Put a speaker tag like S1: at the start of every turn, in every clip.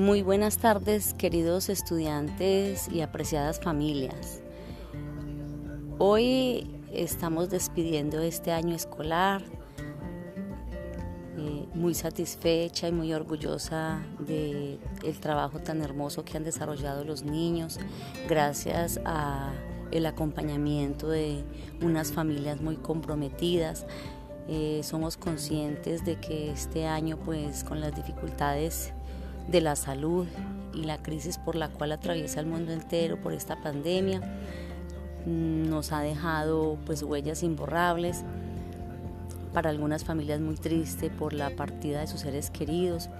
S1: Muy buenas tardes, queridos estudiantes y apreciadas familias. Hoy estamos despidiendo este año escolar, eh, muy satisfecha y muy orgullosa del trabajo tan hermoso que han desarrollado los niños, gracias a el acompañamiento de unas familias muy comprometidas. Eh, somos conscientes de que este año, pues, con las dificultades de la salud y la crisis por la cual atraviesa el mundo entero por esta pandemia nos ha dejado pues huellas imborrables para algunas familias muy triste por la partida de sus seres queridos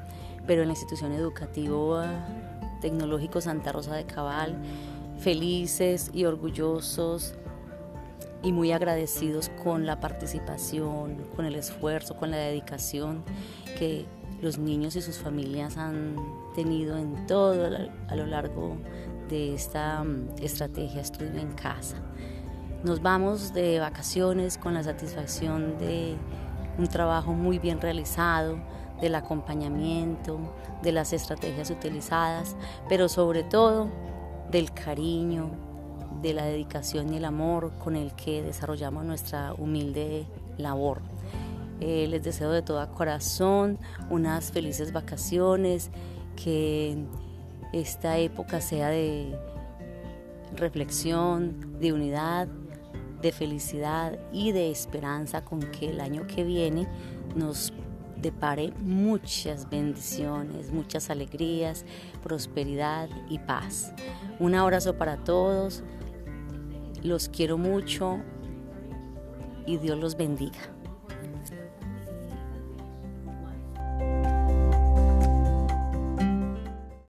S1: pero en la institución educativa tecnológico Santa Rosa de Cabal felices y orgullosos y muy agradecidos con la participación, con el esfuerzo, con la dedicación que los niños y sus familias han tenido en todo a lo largo de esta mm, estrategia estudio en casa. Nos vamos de vacaciones con la satisfacción de un trabajo muy bien realizado, del acompañamiento, de las estrategias utilizadas, pero sobre todo del cariño, de la dedicación y el amor con el que desarrollamos nuestra humilde labor. Eh, les deseo de todo corazón unas felices vacaciones, que esta época sea de reflexión, de unidad, de felicidad y de esperanza con que el año que viene nos depare muchas bendiciones, muchas alegrías, prosperidad y paz. Un abrazo para todos, los quiero mucho y Dios los bendiga.